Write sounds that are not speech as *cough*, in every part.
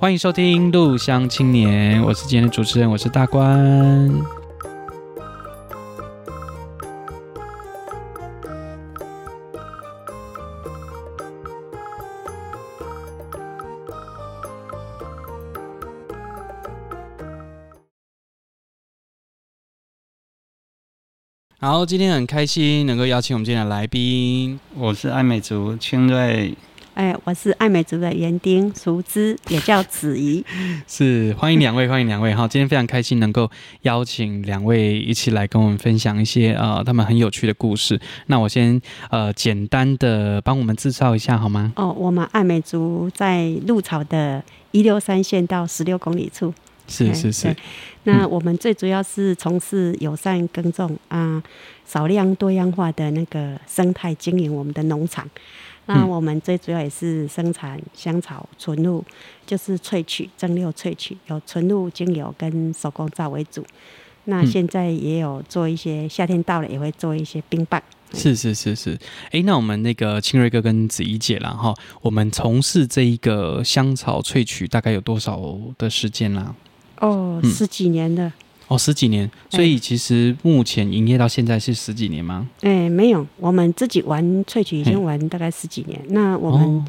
欢迎收听《鹿乡青年》，我是今天的主持人，我是大官。好，今天很开心能够邀请我们今天的来宾，我是爱美族清瑞。哎，我是爱美族的园丁熟知，也叫子怡。*laughs* 是，欢迎两位，欢迎两位。哈，今天非常开心能够邀请两位一起来跟我们分享一些呃他们很有趣的故事。那我先呃简单的帮我们介绍一下好吗？哦，我们爱美族在鹿草的一六三线到十六公里处。是是是。那我们最主要是从事友善耕种啊，少量多样化的那个生态经营我们的农场。那我们最主要也是生产香草纯露，就是萃取蒸馏萃取，有纯露精油跟手工皂为主。那现在也有做一些，夏天到了也会做一些冰棒。是是是是，哎、欸，那我们那个清瑞哥跟子怡姐啦哈，我们从事这一个香草萃取大概有多少的时间啦？哦，十几年了。哦，十几年，所以其实目前营业到现在是十几年吗？哎、欸，没有，我们自己玩萃取已经玩大概十几年。那我们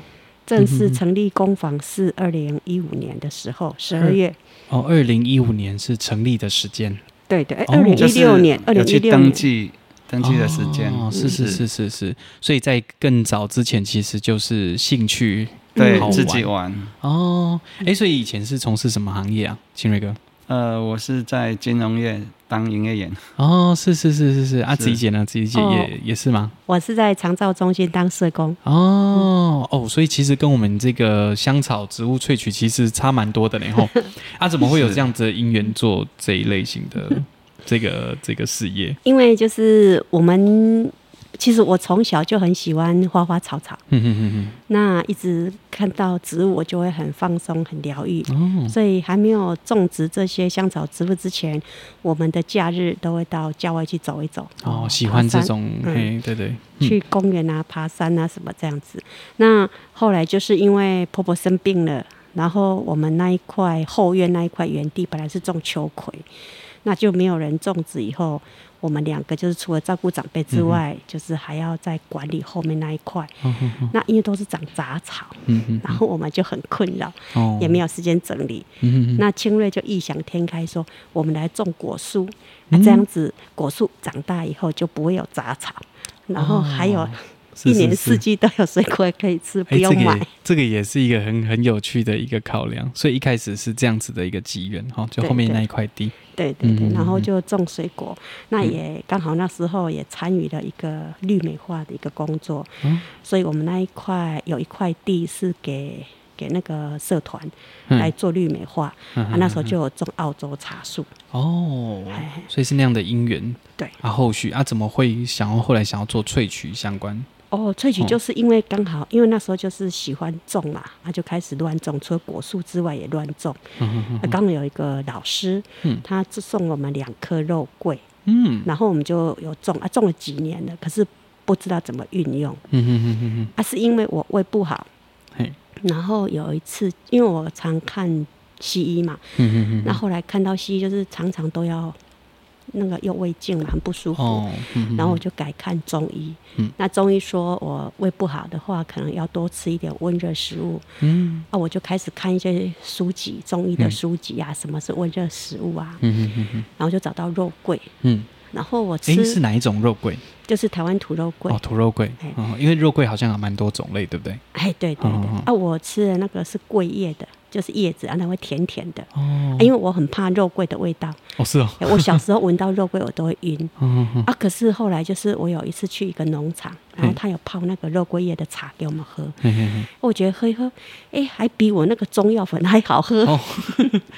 正式成立工坊是二零一五年的时候，十二月。哦，二零一五年是成立的时间。对对，二零一六年，二零一六年登记登记的时间。哦，是是是是是，所以在更早之前其实就是兴趣对自己玩。哦，哎、欸，所以以前是从事什么行业啊，清瑞哥？呃，我是在金融业当营业员。哦，是是是是是，啊，子怡姐呢？子怡姐也、哦、也是吗？我是在长照中心当社工。哦、嗯、哦，所以其实跟我们这个香草植物萃取其实差蛮多的呢。吼，*laughs* 啊，怎么会有这样子的因缘做这一类型的 *laughs* 这个这个事业？因为就是我们。其实我从小就很喜欢花花草草，嗯嗯嗯嗯，那一直看到植物，我就会很放松、很疗愈。哦，所以还没有种植这些香草植物之前，我们的假日都会到郊外去走一走。哦，喜欢这种，嗯，对对，去公园啊、爬山啊什么这样子。那后来就是因为婆婆生病了，然后我们那一块后院那一块园地本来是种秋葵，那就没有人种植以后。我们两个就是除了照顾长辈之外，嗯，就是还要在管理后面那一块，嗯。那因为都是长杂草，嗯，然后我们就很困扰，哦，也没有时间整理。嗯，那清瑞就异想天开说：“我们来种果树，嗯，这样子果树长大以后就不会有杂草，然后还有。”一年四季都有水果可以吃，不用买。这个也是一个很很有趣的一个考量，所以一开始是这样子的一个机缘哈，就后面那一块地。对对对，然后就种水果，嗯、那也刚好那时候也参与了一个绿美化的一个工作，嗯、所以我们那一块有一块地是给。给那个社团来做绿美化，嗯、啊，那时候就有种澳洲茶树。哦，所以是那样的因缘。对。啊，后续啊，怎么会想要后来想要做萃取相关？哦，萃取就是因为刚好，因为那时候就是喜欢种嘛，他、啊、就开始乱种，除了果树之外也乱种。嗯嗯，刚好有一个老师，嗯，他送我们两颗肉桂，嗯，然后我们就有种啊，种了几年了，可是不知道怎么运用。嗯哼哼哼哼，啊，是因为我胃不好。嘿。然后有一次，因为我常看西医嘛，嗯嗯嗯，那后来看到西医就是常常都要那个用胃镜嘛，很不舒服，哦嗯嗯，然后我就改看中医。嗯，那中医说我胃不好的话，可能要多吃一点温热食物。嗯，啊，我就开始看一些书籍，中医的书籍啊，嗯，什么是温热食物啊？嗯嗯嗯，然后就找到肉桂。嗯。然后我吃是哪一种肉桂？就是台湾土肉桂。哦，土肉桂。哦，因为肉桂好像有蛮多种类，对不对？哎，对对对。哦、啊，我吃的那个是桂叶的，就是叶子，啊，它会甜甜的。哦、啊。因为我很怕肉桂的味道。哦，是哦。*laughs* 我小时候闻到肉桂，我都会晕。*laughs* 嗯、啊，可是后来就是我有一次去一个农场，然后他有泡那个肉桂叶的茶给我们喝。我觉得喝一喝，哎，还比我那个中药粉还好喝。哦。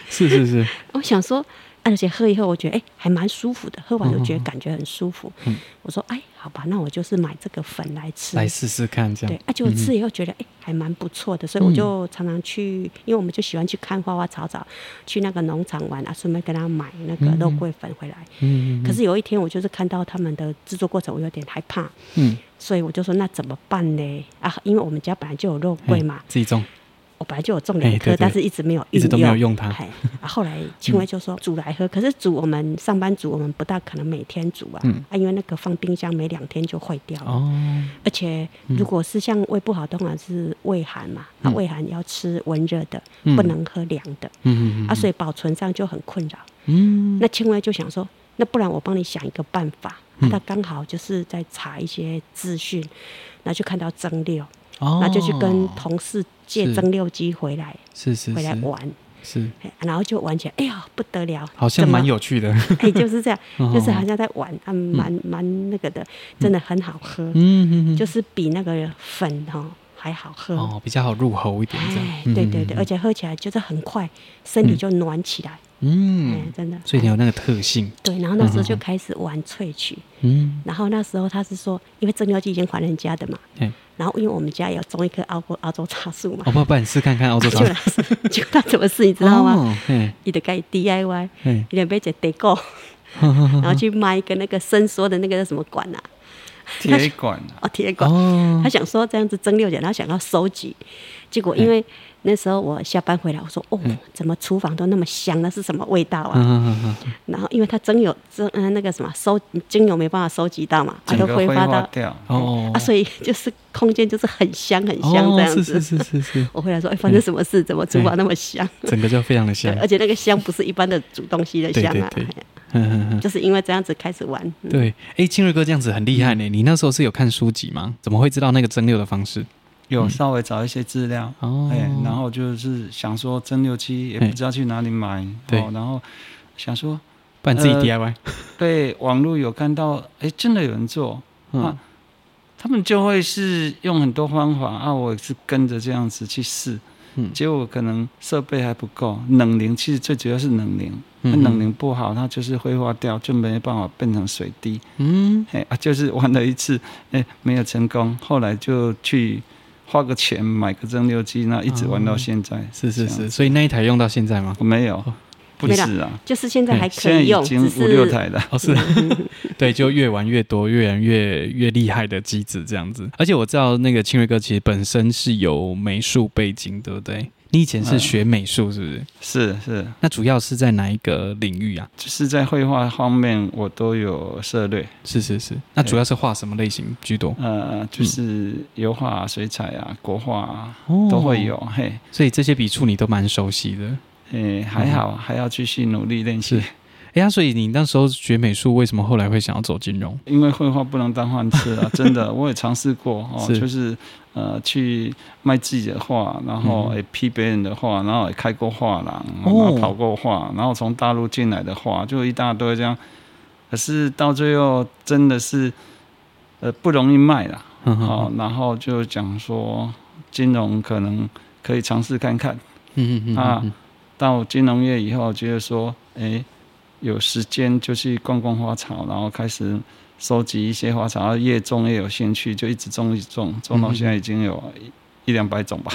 是 *laughs* 是是。我想说。而且喝以后，我觉得哎、欸，还蛮舒服的。喝完我觉得感觉很舒服。嗯、我说哎，好吧，那我就是买这个粉来吃，来试试看这样。对，而且我吃以后觉得哎、欸，还蛮不错的，所以我就常常去，因为我们就喜欢去看花花草草，去那个农场玩啊，顺便跟他买那个肉桂粉回来。嗯。可是有一天，我就是看到他们的制作过程，我有点害怕。嗯。所以我就说，那怎么办呢？啊，因为我们家本来就有肉桂嘛，自己种。我本来就有种两颗，但是一直没有一直都没有用它。哎，后来 *laughs* 青薇就说煮来喝，可是煮我们上班族，我们不大可能每天煮啊，嗯、啊，因为那个放冰箱没两天就坏掉了。哦，而且如果是像胃不好，通常是胃寒嘛，啊、胃寒要吃温热的，不能喝凉的。嗯嗯嗯。啊，所以保存上就很困扰。嗯。那青薇就想说，那不然我帮你想一个办法。嗯、他刚好就是在查一些资讯，然后就看到蒸馏。哦，那就去跟同事借蒸馏机回来，是是，是回来玩，是，然后就玩起来，哎呀不得了，好像蛮有趣的，哎就是这样，*laughs* 就是好像在玩，啊蛮蛮那个的，真的很好喝，嗯嗯就是比那个粉哈还好喝，哦比较好入喉一点，哎对对对，而且喝起来就是很快，身体就暖起来。嗯，真的，所以你有那个特性。对，然后那时候就开始玩萃取。嗯，然后那时候他是说，因为蒸馏机已经还人家的嘛。对然后因为我们家有种一棵澳澳洲茶树嘛。我不不，你试看看澳洲茶树。*laughs* 就他怎么试，你知道吗？*laughs* 你得盖 DIY，你得买只地沟，*laughs* 然后去买一个那个伸缩的那个叫什么管啊？铁管。哦，铁管。他想说这样子蒸馏起来，他想要收集，结果因为。那时候我下班回来，我说：“哦，怎么厨房都那么香？那是什么味道啊？”嗯、然后因为它蒸油蒸嗯那个什么收精油没办法收集到嘛，它都挥发到哦啊，所以就是空间就是很香很香这样子。哦、是是是是是。*laughs* 我回来说：“哎，发生什么事？怎么厨房那么香？”整个就非常的香，而且那个香不是一般的煮东西的香啊。对对对。嗯就是因为这样子开始玩。嗯、对，哎，清瑞哥这样子很厉害呢。你那时候是有看书籍吗？怎么会知道那个蒸馏的方式？有稍微找一些资料，哎、然后就是想说蒸馏机也不知道去哪里买，对、欸，然后想说，不然自己 DIY，呃、*laughs* 对，网络有看到，哎、欸，真的有人做，嗯、啊，他们就会是用很多方法啊，我也是跟着这样子去试，嗯，结果可能设备还不够，冷凝其实最主要是冷凝，那冷凝不好，它就是挥发掉，就没办法变成水滴，嗯，哎、欸、啊，就是玩了一次，哎、欸，没有成功，后来就去。花个钱买个蒸馏机，那一直玩到现在。是是是，所以那一台用到现在吗？没有，不是啊，就是现在还可以用，现在已经五六台了。哦，是，*laughs* 对，就越玩越多，越玩越越厉害的机子这样子。而且我知道那个清瑞哥其实本身是有美术背景，对不对？你以前是学美术，是不是？是是。那主要是在哪一个领域啊？就是在绘画方面，我都有涉猎。是是是。那主要是画什么类型居多？呃，就是油画、水彩啊、国画啊，都会有。嘿，所以这些笔触你都蛮熟悉的。诶，还好，还要继续努力练习。哎呀，所以你那时候学美术，为什么后来会想要走金融？因为绘画不能当饭吃啊！*laughs* 真的，我也尝试过哦，是就是呃去卖自己的画，然后也批别人的画，然后也开过画廊，然后跑过画，然后从大陆进来的画就一大堆这样。可是到最后真的是呃不容易卖了，好，然后就讲说金融可能可以尝试看看。嗯嗯嗯。啊，到金融业以后，觉得说，哎。有时间就去逛逛花草，然后开始收集一些花草，然后越种越有兴趣，就一直种一直种，种到现在已经有一两百种吧。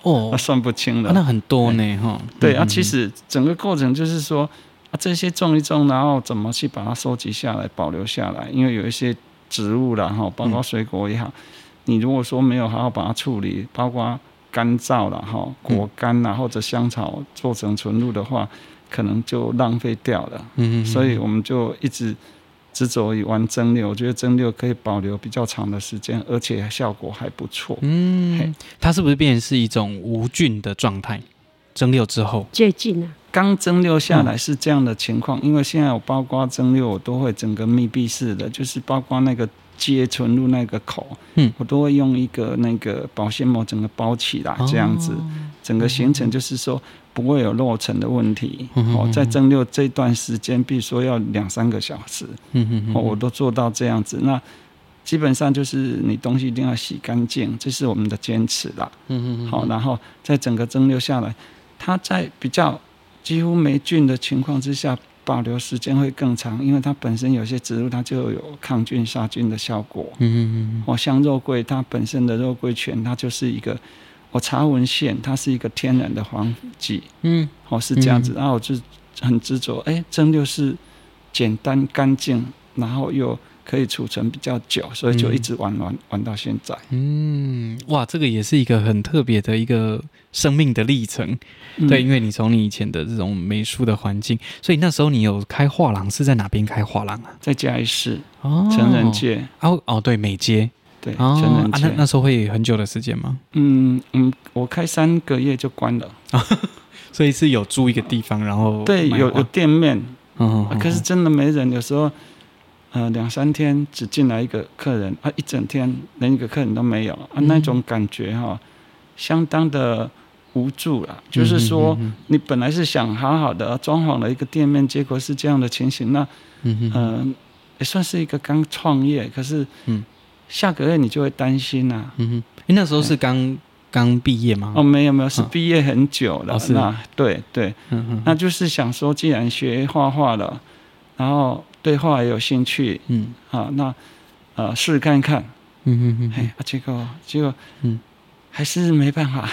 哦，那 *laughs* 算不清了。那很多呢，哈。对啊，其实整个过程就是说啊，这些种一种，然后怎么去把它收集下来、保留下来？因为有一些植物啦，哈，包括水果也好，你如果说没有好好把它处理，包括干燥了哈，果干呐或者香草做成纯露的话。可能就浪费掉了，嗯嗯，所以我们就一直执着于玩蒸馏。我觉得蒸馏可以保留比较长的时间，而且效果还不错。嗯，它是不是变成是一种无菌的状态？蒸馏之后接近了。刚蒸馏下来是这样的情况，嗯、因为现在我包括蒸馏，我都会整个密闭式的，就是包括那个接存入那个口，嗯，我都会用一个那个保鲜膜整个包起来，这样子，哦、整个形成就是说。不会有漏尘的问题。哦，在蒸馏这段时间，比如说要两三个小时，哦，我都做到这样子。那基本上就是你东西一定要洗干净，这是我们的坚持啦。好，然后在整个蒸馏下来，它在比较几乎没菌的情况之下，保留时间会更长，因为它本身有些植物它就有抗菌杀菌的效果。嗯嗯嗯。哦，像肉桂，它本身的肉桂醛，它就是一个。我查文献，它是一个天然的防腐剂，嗯，哦，是这样子，然后我就很执着，哎，蒸馏是简单干净，然后又可以储存比较久，所以就一直玩玩玩到现在。嗯，哇，这个也是一个很特别的一个生命的历程。嗯、对，因为你从你以前的这种美术的环境，所以那时候你有开画廊，是在哪边开画廊啊？在嘉义市哦，成人街哦哦，对，美街对，成人街。啊、那那时候会很久的时间吗？嗯嗯，我开三个月就关了，*laughs* 所以是有租一个地方，然后对，有有店面，嗯、啊，可是真的没人，有时候。呃，两三天只进来一个客人啊，一整天连一个客人都没有啊，那种感觉哈、哦，相当的无助了。就是说，你本来是想好好的装潢了一个店面，结果是这样的情形，那嗯、呃，也算是一个刚创业，可是嗯，下个月你就会担心呐、啊。嗯哼，你那时候是刚刚毕业吗？哦，没有没有，是毕业很久了。哦、是。那对对，嗯哼，那就是想说，既然学画画了，然后。对画也有兴趣，嗯，啊，那呃试试看看，嗯嗯嗯，哎，结果结果，嗯，还是没办法，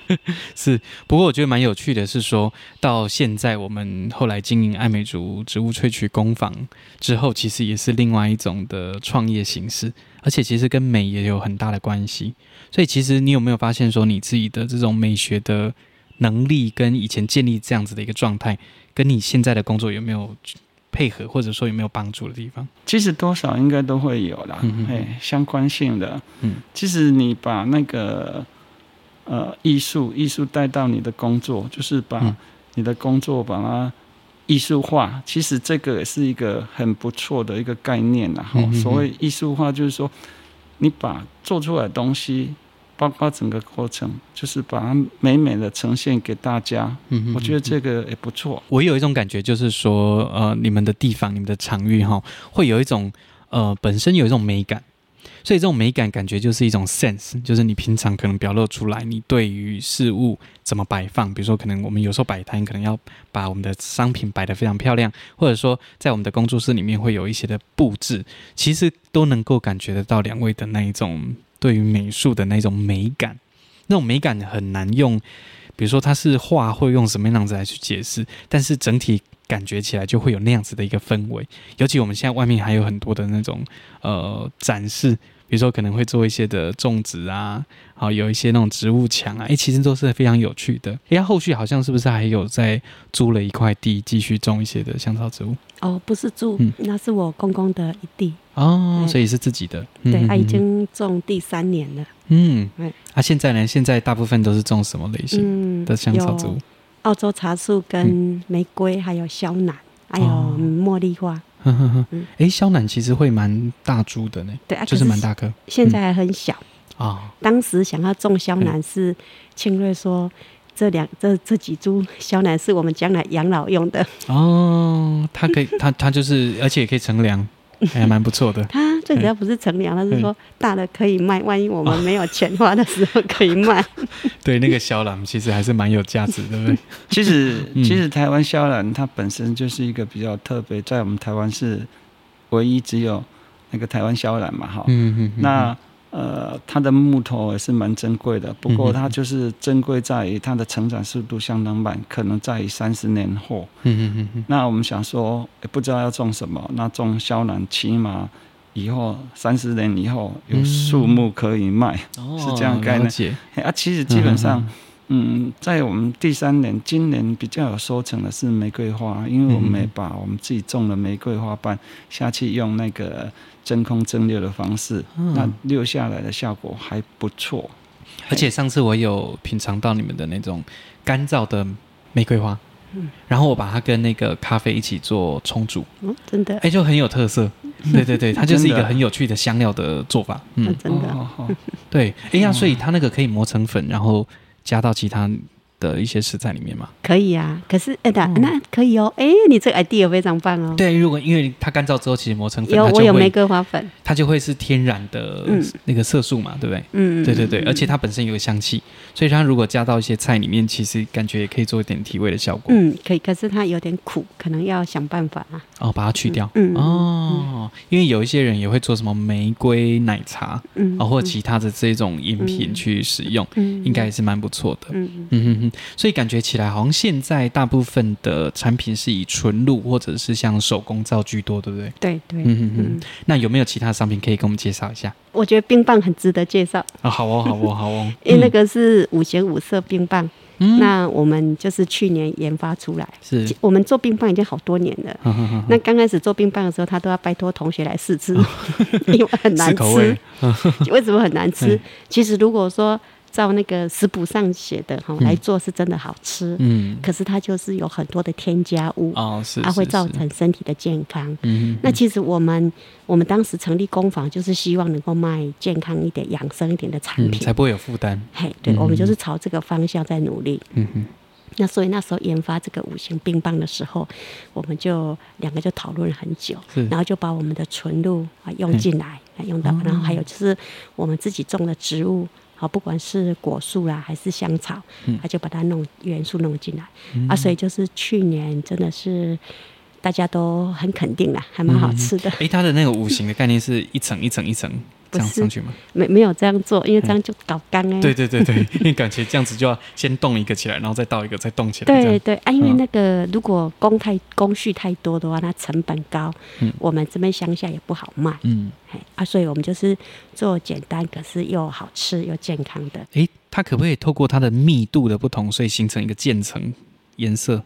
*laughs* 是。不过我觉得蛮有趣的，是说到现在我们后来经营爱美族植物萃取工坊之后，其实也是另外一种的创业形式，而且其实跟美也有很大的关系。所以其实你有没有发现说，你自己的这种美学的能力，跟以前建立这样子的一个状态，跟你现在的工作有没有？配合或者说有没有帮助的地方？其实多少应该都会有啦，哎，相关性的。嗯，其实你把那个呃艺术艺术带到你的工作，就是把你的工作把它艺术化。其实这个也是一个很不错的一个概念啦。嗯、所谓艺术化，就是说你把做出来的东西。包括整个过程，就是把它美美的呈现给大家。嗯哼，我觉得这个也不错。我有一种感觉，就是说，呃，你们的地方、你们的场域，哈，会有一种，呃，本身有一种美感。所以这种美感感觉就是一种 sense，就是你平常可能表露出来，你对于事物怎么摆放，比如说可能我们有时候摆摊，可能要把我们的商品摆得非常漂亮，或者说在我们的工作室里面会有一些的布置，其实都能够感觉得到两位的那一种。对于美术的那种美感，那种美感很难用，比如说它是画，会用什么样子来去解释？但是整体感觉起来就会有那样子的一个氛围。尤其我们现在外面还有很多的那种呃展示。比如说可能会做一些的种植啊，好有一些那种植物墙啊，哎，其实都是非常有趣的。哎，后续好像是不是还有在租了一块地，继续种一些的香草植物？哦，不是租，嗯、那是我公公的一地哦，所以是自己的。对，他已经种第三年了。嗯，对。啊，现在呢？现在大部分都是种什么类型的香草植物？嗯、澳洲茶树、跟玫瑰，还有肖楠，还有茉莉花。呵呵呵，哎，肖楠其实会蛮大株的呢，对，就是蛮大颗。现在还很小啊。当时想要种肖楠，是庆瑞说这两这这几株肖楠是我们将来养老用的哦。它可以，它它就是，而且也可以乘凉。还 *laughs* 蛮不错的。它最主要不是乘凉，它是说大的可以卖，万一我们没有钱花的时候可以卖。*laughs* 对，那个小榄其实还是蛮有价值的，对不对？*laughs* 其实，其实台湾肖楠它本身就是一个比较特别，在我们台湾是唯一只有那个台湾肖楠嘛，哈。嗯嗯。那。呃，它的木头也是蛮珍贵的，不过它就是珍贵在于它的成长速度相当慢，可能在于三十年后。嗯嗯嗯。那我们想说，也不知道要种什么，那种萧楠起码以后三十年以后有树木可以卖，嗯、是这样概念。哦、啊，其实基本上，嗯，在我们第三年，今年比较有收成的是玫瑰花，因为我们没把我们自己种的玫瑰花瓣下去用那个。真空蒸馏的方式，嗯、那留下来的效果还不错。而且上次我有品尝到你们的那种干燥的玫瑰花，嗯、然后我把它跟那个咖啡一起做冲煮，嗯、真的，哎，就很有特色。*laughs* 对对对，它就是一个很有趣的香料的做法。嗯，真的，对，哎呀，所以它那个可以磨成粉，然后加到其他。的一些食材里面吗？可以啊，可是哎的、欸、那可以哦，哎、欸，你这个 idea 非常棒哦。对，如果因为它干燥之后，其实磨成粉，有它就会我有玫瑰花粉，它就会是天然的那个色素嘛，嗯、对不对？嗯对对对，而且它本身有香气，所以它如果加到一些菜里面，其实感觉也可以做一点提味的效果。嗯，可以，可是它有点苦，可能要想办法啊。哦，把它去掉。嗯哦，因为有一些人也会做什么玫瑰奶茶，嗯，哦，或者其他的这种饮品去使用，嗯，应该也是蛮不错的。嗯嗯，所以感觉起来好像现在大部分的产品是以纯露或者是像手工皂居多，对不对？对对，嗯嗯嗯。那有没有其他商品可以给我们介绍一下？我觉得冰棒很值得介绍啊！好哦，好哦，好哦，*laughs* 因为那个是五颜五色冰棒。嗯，那我们就是去年研发出来，是我们做冰棒已经好多年了。呵呵呵，那刚开始做冰棒的时候，他都要拜托同学来试吃，*laughs* 因为很难吃。为什么很难吃？其实如果说。照那个食谱上写的哈来做是真的好吃，嗯，可是它就是有很多的添加物哦，是，它会造成身体的健康。嗯，那其实我们我们当时成立工坊，就是希望能够卖健康一点、养生一点的产品，才不会有负担。嘿，对，我们就是朝这个方向在努力。嗯哼，那所以那时候研发这个五行冰棒的时候，我们就两个就讨论了很久，然后就把我们的纯露啊用进来，用到，然后还有就是我们自己种的植物。好，不管是果树啦，还是香草，他就把它弄元素弄进来、嗯、啊，所以就是去年真的是大家都很肯定啦，还蛮好吃的。哎、嗯，它的那个五行的概念是一层一层一层。这样上去吗？没没有这样做，因为这样就搞干哎。对对对对，*laughs* 因为感觉这样子就要先动一个起来，然后再倒一个，再动起来。对对啊，因为那个如果工太工序太多的话，它成本高，嗯，我们这边乡下也不好卖，嗯，啊，所以我们就是做简单，可是又好吃又健康的。哎，它可不可以透过它的密度的不同，所以形成一个渐层颜色？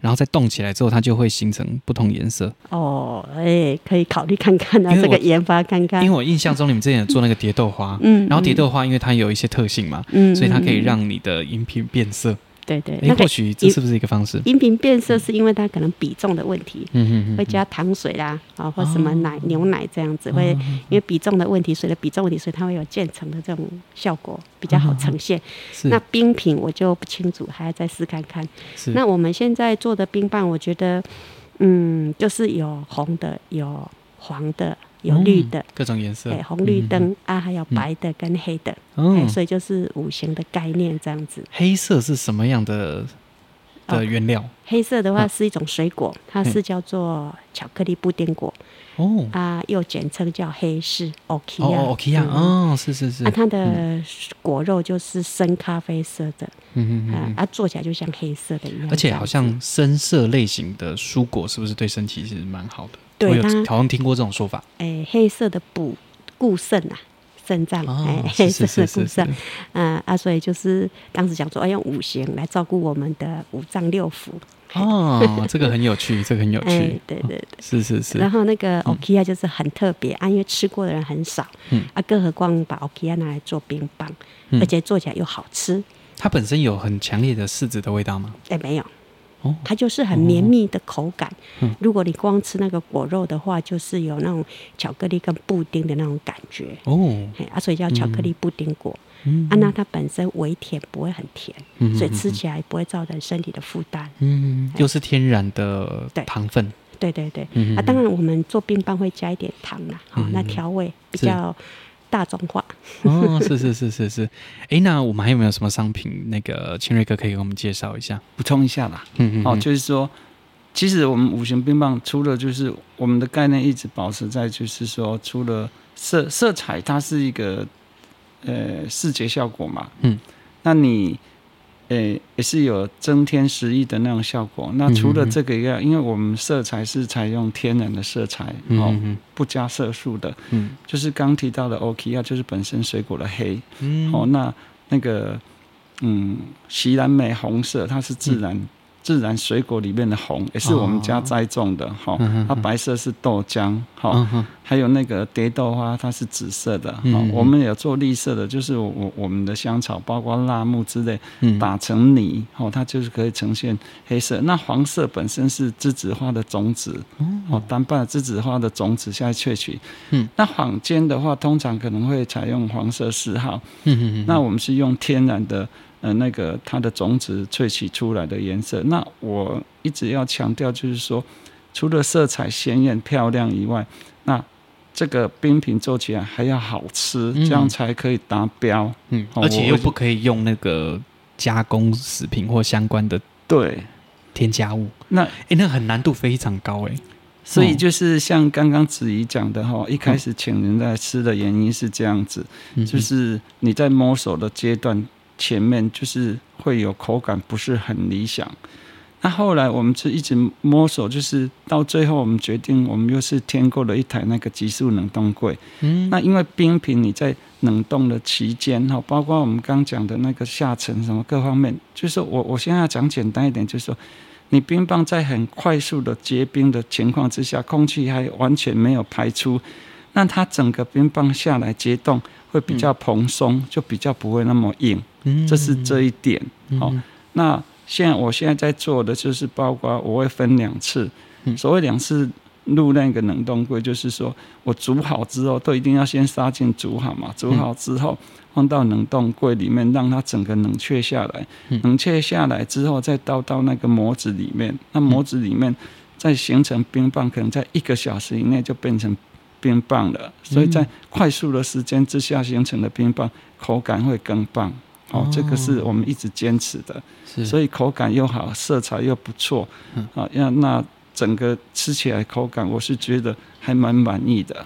然后再动起来之后，它就会形成不同颜色。哦，哎、欸，可以考虑看看啊，这个研发看看。因为我印象中你们之前有做那个蝶豆花，嗯，然后蝶豆花因为它有一些特性嘛，嗯，所以它可以让你的饮品变色。对对，那或许这是不是一个方式？饮品变色是因为它可能比重的问题，嗯嗯会加糖水啦，啊或什么奶牛奶这样子，会因为比重的问题，水的比重问题，所以它会有渐层的这种效果，比较好呈现。那冰品我就不清楚，还要再试看看。那我们现在做的冰棒，我觉得，嗯，就是有红的，有黄的。有绿的、嗯、各种颜色，对，红绿灯、嗯、啊，还有白的跟黑的，嗯，所以就是五行的概念这样子。黑色是什么样的的原料？哦、黑色的话是一种水果，它是叫做巧克力布丁果，哦，啊，又简称叫黑柿欧基亚，欧基亚，哦，是是是，啊，它的果肉就是深咖啡色的，嗯嗯嗯，啊，做起来就像黑色的一样，而且好像深色类型的蔬果是不是对身体其实蛮好的？对，我有好像听过这种说法。哎、欸，黑色的补固肾啊，肾脏。哎、哦，黑色的固肾。嗯啊，所以就是当时讲说，要用五行来照顾我们的五脏六腑。哦，*laughs* 这个很有趣，这个很有趣。欸、对对对，是是是。然后那个 Okia 就是很特别、嗯、啊，因为吃过的人很少。嗯。啊，更何况把 Okia 拿来做冰棒，嗯、而且做起来又好吃。它本身有很强烈的柿子的味道吗？哎、欸，没有。它就是很绵密的口感。如果你光吃那个果肉的话，就是有那种巧克力跟布丁的那种感觉。哦，啊，所以叫巧克力布丁果。嗯，啊，那它本身微甜，不会很甜，所以吃起来不会造成身体的负担。嗯，又是天然的糖分。对对对。啊，当然我们做冰棒会加一点糖啦。好，那调味比较。大众化哦，是是是是是，哎、欸，那我们还有没有什么商品？那个清瑞哥可以给我们介绍一下，补充一下啦。嗯嗯，哦，就是说，其实我们五行冰棒除了就是我们的概念一直保持在，就是说，除了色色彩，它是一个呃视觉效果嘛。嗯，那你。诶、欸，也是有增添食欲的那种效果。那除了这个以外，因为我们色彩是采用天然的色彩，哦，不加色素的，嗯，就是刚提到的 Okia，就是本身水果的黑，嗯，哦，那那个，嗯，西兰莓红色，它是自然。自然水果里面的红也是我们家栽种的哈，哦、它白色是豆浆哈，哦、还有那个蝶豆花它是紫色的哈，哦、我们有做绿色的，就是我我们的香草，包括辣木之类，打成泥哦，它就是可以呈现黑色。那黄色本身是栀子花的种子哦，单瓣栀子花的种子下来萃取。嗯，那坊间的话，通常可能会采用黄色四号。嗯，那我们是用天然的。呃，那个它的种子萃取出来的颜色，那我一直要强调，就是说，除了色彩鲜艳漂亮以外，那这个冰品做起来还要好吃，嗯、这样才可以达标。嗯，而且又不可以用那个加工食品或相关的对添加物。那哎、欸，那很难度非常高哎。所以就是像刚刚子怡讲的哈，一开始请人来吃的原因是这样子，嗯、就是你在摸索的阶段。前面就是会有口感不是很理想。那后来我们是一直摸索，就是到最后我们决定，我们又是添购了一台那个极速冷冻柜。嗯，那因为冰品你在冷冻的期间哈，包括我们刚讲的那个下沉什么各方面，就是我我现在要讲简单一点，就是说你冰棒在很快速的结冰的情况之下，空气还完全没有排出，那它整个冰棒下来结冻会比较蓬松，就比较不会那么硬。嗯，这是这一点。好，那。现在我现在在做的就是，包括我会分两次，所谓两次入那个冷冻柜，就是说我煮好之后都一定要先杀菌煮好嘛，煮好之后放到冷冻柜里面，让它整个冷却下来，冷却下来之后再倒到那个模子里面，那模子里面再形成冰棒，可能在一个小时以内就变成冰棒了，所以在快速的时间之下形成的冰棒口感会更棒。哦，这个是我们一直坚持的，所以口感又好，色彩又不错，啊，那那整个吃起来口感，我是觉得还蛮满意的，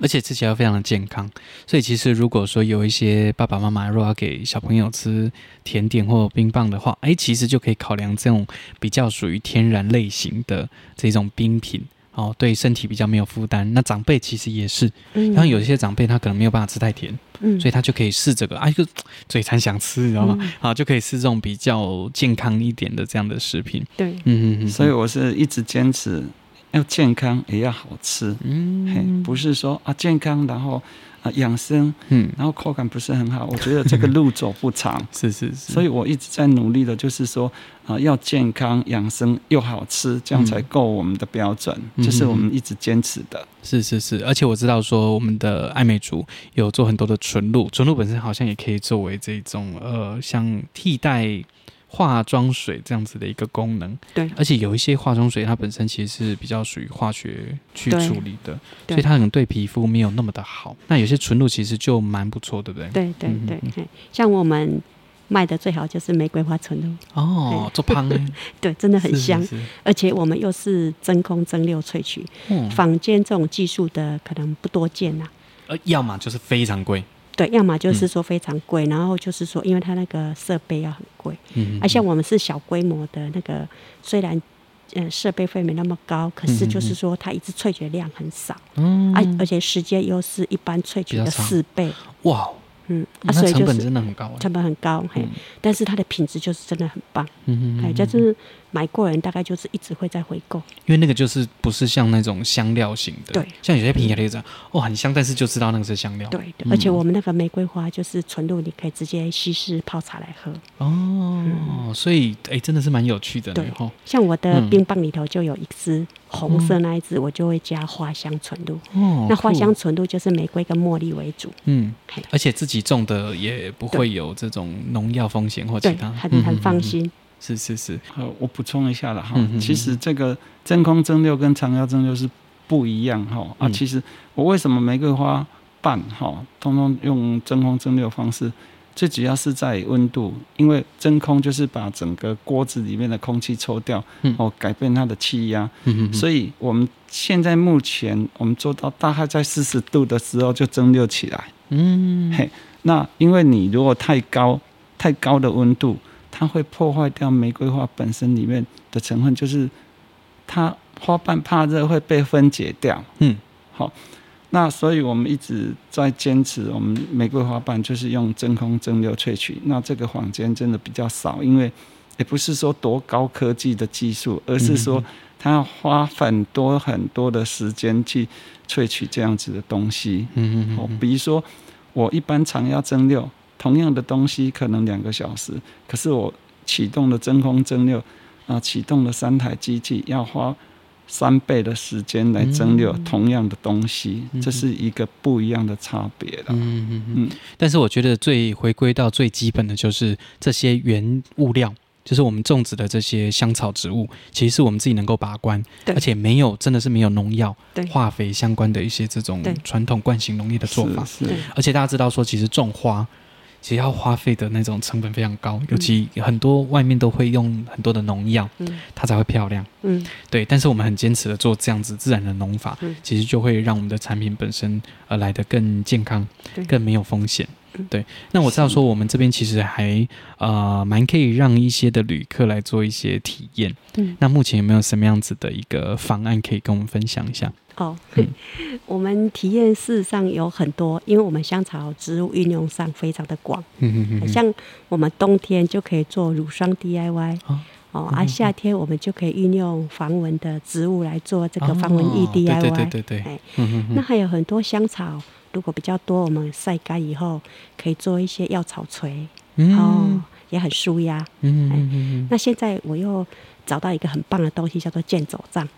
而且吃起来又非常的健康。所以其实如果说有一些爸爸妈妈如果要给小朋友吃甜点或冰棒的话，哎，其实就可以考量这种比较属于天然类型的这种冰品。哦，对身体比较没有负担。那长辈其实也是，然后有一些长辈他可能没有办法吃太甜，嗯，所以他就可以试这个，啊，就嘴馋想吃，你知道吗？嗯、好，就可以吃这种比较健康一点的这样的食品。对，嗯嗯嗯。所以我是一直坚持要健康也要好吃，嗯，嘿，不是说啊健康然后。啊，养生，嗯，然后口感不是很好，我觉得这个路走不长，*laughs* 是是是，所以我一直在努力的，就是说啊，要健康、养生又好吃，这样才够我们的标准，这、嗯、是我们一直坚持的。是是是，而且我知道说我们的爱美族有做很多的纯露，纯露本身好像也可以作为这种呃，像替代。化妆水这样子的一个功能，对，而且有一些化妆水它本身其实是比较属于化学去处理的，所以它可能对皮肤没有那么的好。那有些纯露其实就蛮不错，对不对？对对对，像我们卖的最好就是玫瑰花纯露。哦，做胖哎，*laughs* 对，真的很香，是是是，而且我们又是真空蒸馏萃取，嗯，坊间这种技术的可能不多见呐、啊，呃，要么就是非常贵。对，要么就是说非常贵，嗯、然后就是说，因为它那个设备要很贵，嗯，而、啊、像我们是小规模的那个，虽然嗯设备费没那么高，可是就是说它一次萃取量很少，嗯，啊，而且时间又是一般萃取的四倍，哇。嗯，啊，所以成本真的很高，成本很高，嘿，但是它的品质就是真的很棒，嗯嗯，哎，就是买过人大概就是一直会在回购，因为那个就是不是像那种香料型的，对，像有些品牌就这样，哦，很香，但是就知道那个是香料，对，而且我们那个玫瑰花就是纯露，你可以直接稀释泡茶来喝，哦，所以哎，真的是蛮有趣的，对，像我的冰棒里头就有一支红色那一支，我就会加花香纯露，哦，那花香纯露就是玫瑰跟茉莉为主，嗯，而且自己。种的也不会有这种农药风险或其他，很很放心。嗯、是是是，好，我补充一下了哈。嗯、哼其实这个真空蒸馏跟常压蒸馏是不一样哈。啊，其实我为什么玫瑰花瓣哈，通通用真空蒸馏方式，最主要是在温度，因为真空就是把整个锅子里面的空气抽掉，哦，改变它的气压。嗯、所以我们现在目前我们做到大概在四十度的时候就蒸馏起来。嗯，嘿。那因为你如果太高、太高的温度，它会破坏掉玫瑰花本身里面的成分，就是它花瓣怕热会被分解掉。嗯，好，那所以我们一直在坚持，我们玫瑰花瓣就是用真空蒸馏萃取。那这个坊间真的比较少，因为也不是说多高科技的技术，而是说它要花很多很多的时间去萃取这样子的东西。嗯嗯，好，比如说。我一般常要蒸馏，同样的东西可能两个小时，可是我启动了真空蒸馏，啊，启动了三台机器，要花三倍的时间来蒸馏同样的东西，嗯、这是一个不一样的差别了。嗯嗯嗯。但是我觉得最回归到最基本的就是这些原物料。就是我们种植的这些香草植物，其实是我们自己能够把关，对而且没有真的是没有农药、对化肥相关的一些这种传统惯性农业的做法。而且大家知道说，其实种花其实要花费的那种成本非常高，嗯、尤其很多外面都会用很多的农药，嗯、它才会漂亮。嗯，对。但是我们很坚持的做这样子自然的农法，嗯、其实就会让我们的产品本身而来的更健康，对更没有风险。对。那我知道说我们这边其实还呃蛮可以让一些的旅客来做一些体验。嗯，那目前有没有什么样子的一个方案可以跟我们分享一下？哦，嗯、我们体验事实上有很多，因为我们香草植物运用上非常的广。嗯嗯嗯。像我们冬天就可以做乳霜 DIY。哦哦，而、啊、夏天我们就可以运用防蚊的植物来做这个防蚊液 DIY。哦、对对对对，对哎，嗯、那还有很多香草，如果比较多，我们晒干以后可以做一些药草锤，嗯、哦，也很舒压。嗯，嗯，嗯那现在我又找到一个很棒的东西，叫做健走杖。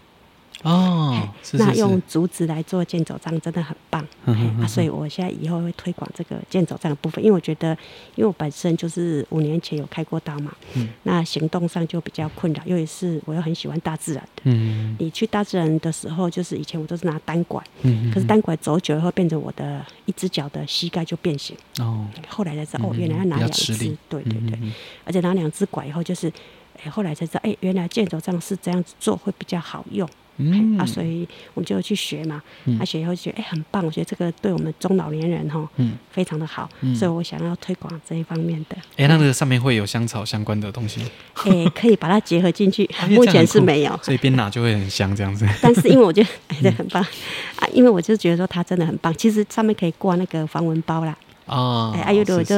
哦，是是是，那用竹子来做健走杖真的很棒，嗯哼嗯哼。啊，所以我现在以后会推广这个健走杖的部分，因为我觉得，因为我本身就是五年前有开过刀嘛，嗯，那行动上就比较困扰，尤其是我又很喜欢大自然的，嗯，你去大自然的时候，就是以前我都是拿单拐，嗯，可是单拐走久了以后，变成我的一只脚的膝盖就变形，哦，后来才知道，哦，原来要拿两只，对对对，而且拿两只拐以后，就是，哎，后来才知道，哎，原来健走杖是这样子做会比较好用。嗯啊，所以我们就去学嘛。嗯，啊，学以后觉得哎，很棒。我觉得这个对我们中老年人哈，嗯，非常的好。嗯，所以我想要推广这一方面的。哎，那这个上面会有香草相关的东西？哎，可以把它结合进去。目前是没有，所以边拿就会很香这样子。*laughs* 但是因为我觉得哎，这很棒啊，因为我就觉得说它真的很棒。其实上面可以挂那个防蚊包啦。哦，哎，有的我就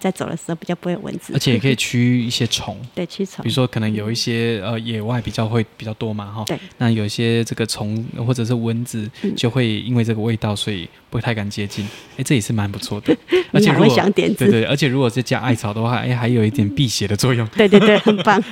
在走的时候比较不会有蚊子，而且也可以驱一些虫，*laughs* 对，驱虫。比如说可能有一些呃野外比较会比较多嘛，哈，对。那有一些这个虫或者是蚊子就会因为这个味道，所以不太敢接近。*laughs* 哎，这也是蛮不错的。*laughs* 而且如果想点对对，而且如果是加艾草的话，哎，还有一点辟邪的作用。对对对，很棒。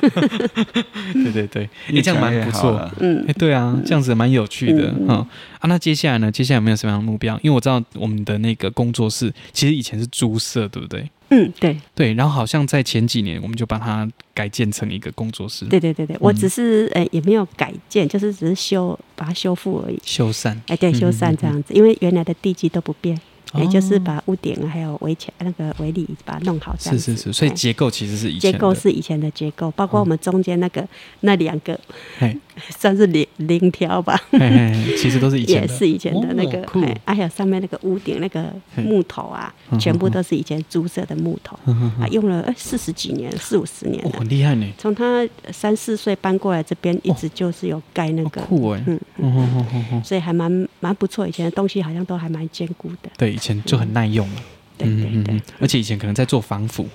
对对对，你这样蛮不错。嗯，哎，对啊，这样子蛮有趣的哈。啊，那接下来呢？接下来有没有什么样的目标？因为我知道我们的那个工作室其实以前是猪舍，对不对？嗯，对对。然后好像在前几年，我们就把它改建成一个工作室。对对对对，我只是呃、嗯欸、也没有改建，就是只是修把它修复而已。修缮。哎，对，修缮这样子，嗯嗯嗯，因为原来的地基都不变。也就是把屋顶还有围墙那个围篱把它弄好，这样子。是是是，所以结构其实是以前的。结构是以前的结构，包括我们中间那个那两个，*laughs* 算是零零条吧。其实都是以前的。也是以前的那个，哎还有上面那个屋顶那个木头啊，全部都是以前猪舍的木头啊，用了四十几年，四五十年了。很厉害呢。从他三四岁搬过来这边，一直就是有盖那个。酷哎。所以还蛮蛮不错，以前的东西好像都还蛮坚固的。对。以前就很耐用了，对对对，而且以前可能在做防腐，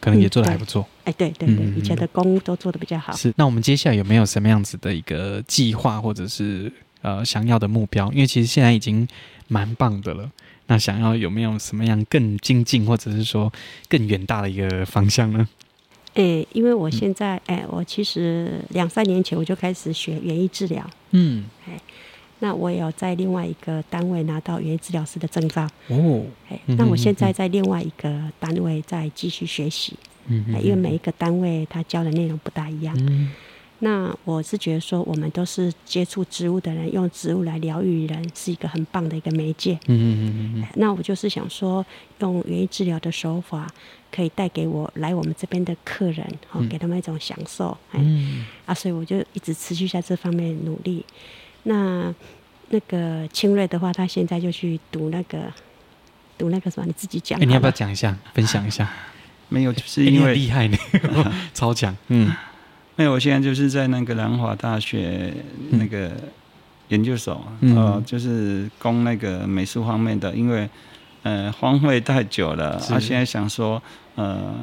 可能也做的还不错。哎，对对对，以前的工都做的比较好。是，那我们接下来有没有什么样子的一个计划，或者是呃想要的目标？因为其实现在已经蛮棒的了，那想要有没有什么样更精进，或者是说更远大的一个方向呢？哎，因为我现在哎，我其实两三年前我就开始学园艺治疗，嗯，哎。那我也有在另外一个单位拿到园艺治疗师的证照哦。哎，那我现在在另外一个单位在继续学习。嗯，因为每一个单位他教的内容不大一样。嗯。那我是觉得说，我们都是接触植物的人，用植物来疗愈人，是一个很棒的一个媒介。嗯嗯嗯嗯。那我就是想说，用园艺治疗的手法，可以带给我来我们这边的客人，哦，给他们一种享受。嗯。啊，所以我就一直持续在这方面努力。那那个清瑞的话，他现在就去读那个读那个什么，你自己讲。哎，你要不要讲一下，分享一下？*laughs* 没有，就是因为厉害呢，*laughs* 超强。嗯，没有，我现在就是在那个南华大学那个研究所，嗯、呃，就是攻那个美术方面的，因为呃荒废太久了，他、啊、现在想说呃。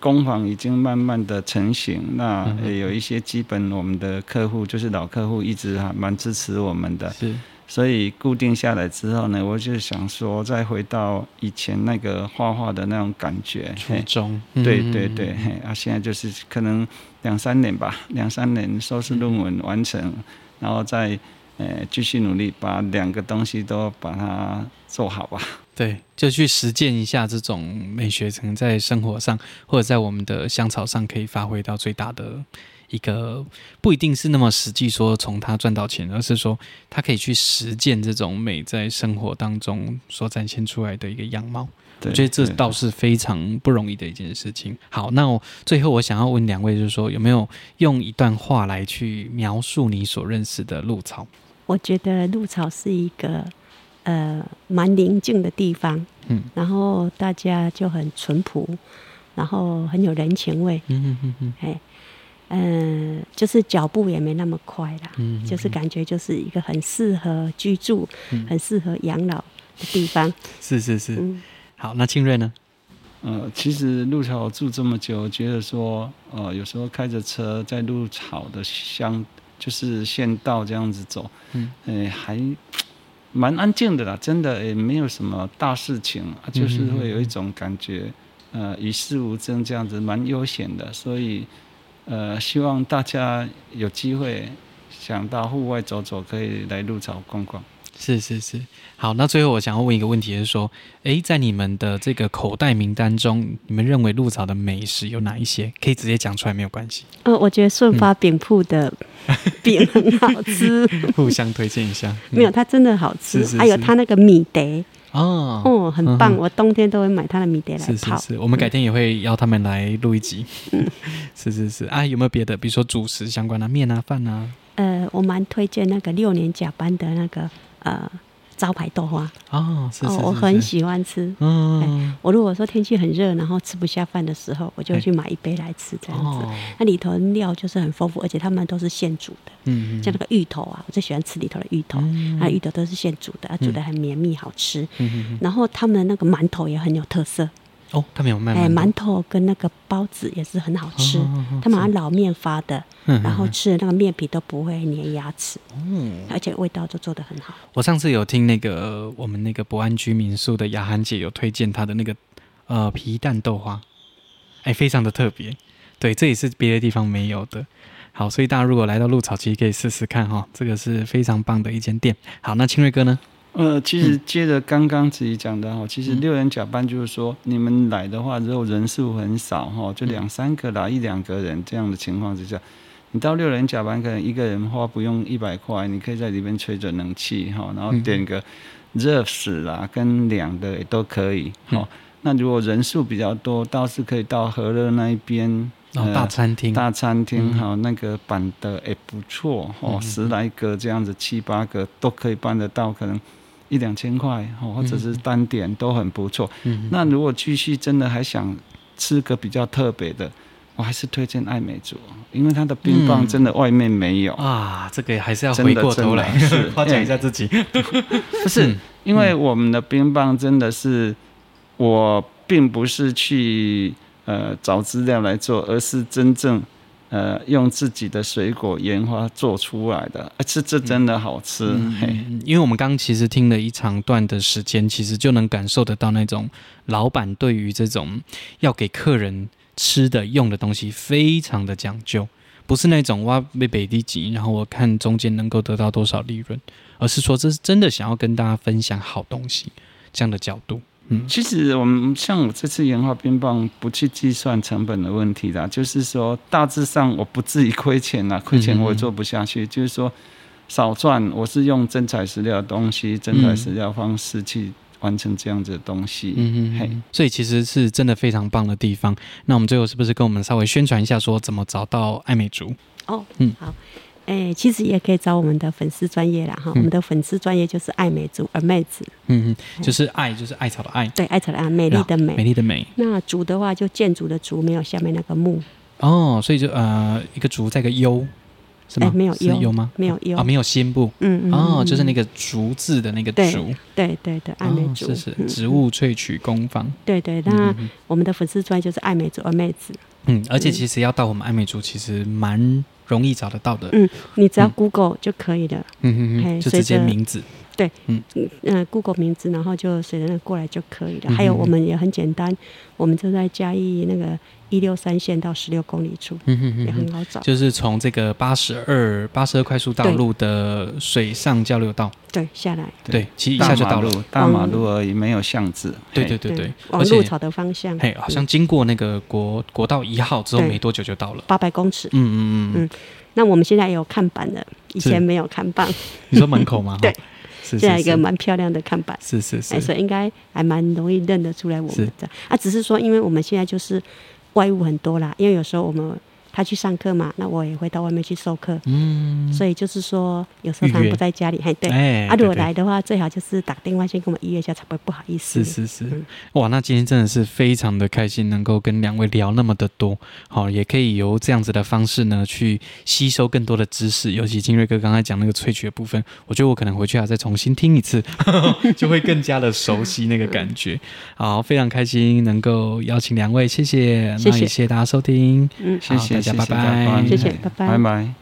工坊已经慢慢的成型，那也有一些基本我们的客户就是老客户，一直还蛮支持我们的，是，所以固定下来之后呢，我就想说再回到以前那个画画的那种感觉，初衷，对对对，嘿，啊，现在就是可能两三年吧，两三年硕士论文完成，嗯、然后再呃继续努力把两个东西都把它做好吧。对，就去实践一下这种美学，可能在生活上或者在我们的香草上可以发挥到最大的一个，不一定是那么实际说从它赚到钱，而是说它可以去实践这种美在生活当中所展现出来的一个样貌。我觉得这倒是非常不容易的一件事情。好，那我最后我想要问两位，就是说有没有用一段话来去描述你所认识的鹿草？我觉得鹿草是一个。呃蛮宁静的地方，嗯，然后大家就很淳朴，然后很有人情味，嗯嗯嗯嗯，哎，嗯、呃，就是脚步也没那么快啦，嗯，嗯，就是感觉就是一个很适合居住、嗯、很适合养老的地方，是是是，嗯，好，那庆瑞呢？呃，其实鹿草住这么久，觉得说，呃，有时候开着车在鹿草的乡，就是县道这样子走，嗯，呃，还蛮安静的啦，真的也没有什么大事情，啊，就是会有一种感觉，呃，与世无争这样子，蛮悠闲的。所以，呃，希望大家有机会想到户外走走，可以来鹿草逛逛。是是是，好，那最后我想要问一个问题，是说，哎，在你们的这个口袋名单中，你们认为鹿草的美食有哪一些？可以直接讲出来，没有关系。呃，我觉得顺发饼铺的 *laughs* 饼很好吃，互相推荐一下。没有，它真的好吃，是是是还有它那个米德哦，哦，很棒，我冬天都会买它的米德来泡。是是是，我们改天也会邀他们来录一集。嗯，*laughs* 是是是，啊，有没有别的？比如说主食相关的面啊、饭啊？呃，我蛮推荐那个六年甲班的那个。呃，招牌豆花哦，是是是是，哦，我很喜欢吃。嗯、欸，我如果说天气很热，然后吃不下饭的时候，我就去买一杯来吃，这样子。那、里头料就是很丰富，而且他们都是现煮的。嗯，像那个芋头啊，我最喜欢吃里头的芋头。嗯，那芋头都是现煮的，煮的很绵密，好吃。嗯，然后他们的那个馒头也很有特色。哦，他们有卖。哎，馒头跟那个包子也是很好吃。他们拿老面发的，然后吃的那个面皮都不会粘牙齿。嗯，而且味道都做得很好。我上次有听那个我们那个博安居民宿的雅涵姐有推荐她的那个呃皮蛋豆花，哎，非常的特别。对，这也是别的地方没有的。好，所以大家如果来到鹿草，其实可以试试看哈、哦，这个是非常棒的一间店。好，那清瑞哥呢？呃，其实接着刚刚自己讲的哈，其实六人甲班就是说，你们来的话，如果人数很少哈，就两三个啦，一两个人这样的情况之下，你到六人甲班可能一个人花不用一百块，你可以在里面吹着冷气哈，然后点个热食啦，跟凉的也都可以哈。那如果人数比较多，倒是可以到和乐那一边。哦，大餐厅，大餐厅哈，那个办的也不错哦，十来个这样子，七八个都可以办得到，可能一两千块哦，或者是单点都很不错。嗯，那如果继续真的还想吃个比较特别的，我还是推荐爱美族，因为它的冰棒真的外面没有、嗯、啊，这个还是要回过头来 *laughs* 夸奖一下自己。*laughs* 不是，因为我们的冰棒真的是，我并不是去。呃，找资料来做，而是真正呃用自己的水果研发做出来的，而且这真的好吃。嗯、嘿，因为我们刚刚其实听了一长段的时间，其实就能感受得到那种老板对于这种要给客人吃的用的东西非常的讲究，不是那种挖被北地级，然后我看中间能够得到多少利润，而是说这是真的想要跟大家分享好东西这样的角度。嗯，其实我们像我这次研发冰棒，不去计算成本的问题啦，就是说大致上我不至于亏钱啦，亏钱我也做不下去。嗯、就是说少赚，我是用真材实料的东西，真材实料方式去完成这样子的东西。嗯嘿，所以其实是真的非常棒的地方。那我们最后是不是跟我们稍微宣传一下，说怎么找到爱美族？哦，嗯，好。哎，其实也可以找我们的粉丝专业啦哈，嗯、我们的粉丝专业就是爱美族二妹子，嗯嗯，就是爱就是艾草的爱，对，艾草的爱，美丽的美，美丽的美。那竹的话就建筑的竹，没有下面那个木。哦，所以就呃一个竹再一个优，是吗？没有优优吗？没有优。啊，没有心部，嗯嗯，哦，就是那个竹字的那个竹，对对对，爱美族，是是植物萃取工坊，对对，那我们的粉丝专业就是爱美族二妹子，嗯，而且其实要到我们爱美族，其实蛮。容易找得到的，嗯，你只要 Google 就可以了，嗯嗯嗯，就直接名字，对，嗯。嗯，Google 名字，然后就随着那过来就可以了。还有我们也很简单，我们就在嘉义那个一六三线到十六公里处，嗯嗯嗯，也很好找，就是从这个八十二八十二快速道路的水上交流道，对，下来，对，其实一下就到了，大马路而已，没有巷子，对对对对，往鹿草的方向，嘿，好像经过那个国国道一号之后没多久就到了，八百公尺，嗯嗯嗯嗯。那我们现在有看板了，以前没有看板。*laughs* 你说门口吗？*laughs* 对，现在一个蛮漂亮的看板，是是是，所以应该还蛮容易认得出来我们的。啊，只是说，因为我们现在就是外物很多啦，因为有时候我们。他去上课嘛，那我也会到外面去授课。嗯，所以就是说，有时候他们不在家里，还对。哎，啊，如果来的话，最好就是打电话先跟我们预约一下，才不会不好意思。是是是，嗯、哇，那今天真的是非常的开心，能够跟两位聊那么的多，好，也可以由这样子的方式呢，去吸收更多的知识。尤其金瑞哥刚才讲那个萃取的部分，我觉得我可能回去还要再重新听一次，*laughs* 就会更加的熟悉那个感觉。*laughs* 好，非常开心能够邀请两位，谢谢，谢谢，那也谢谢大家收听，嗯，谢谢大家，拜拜，谢谢，拜拜，拜拜。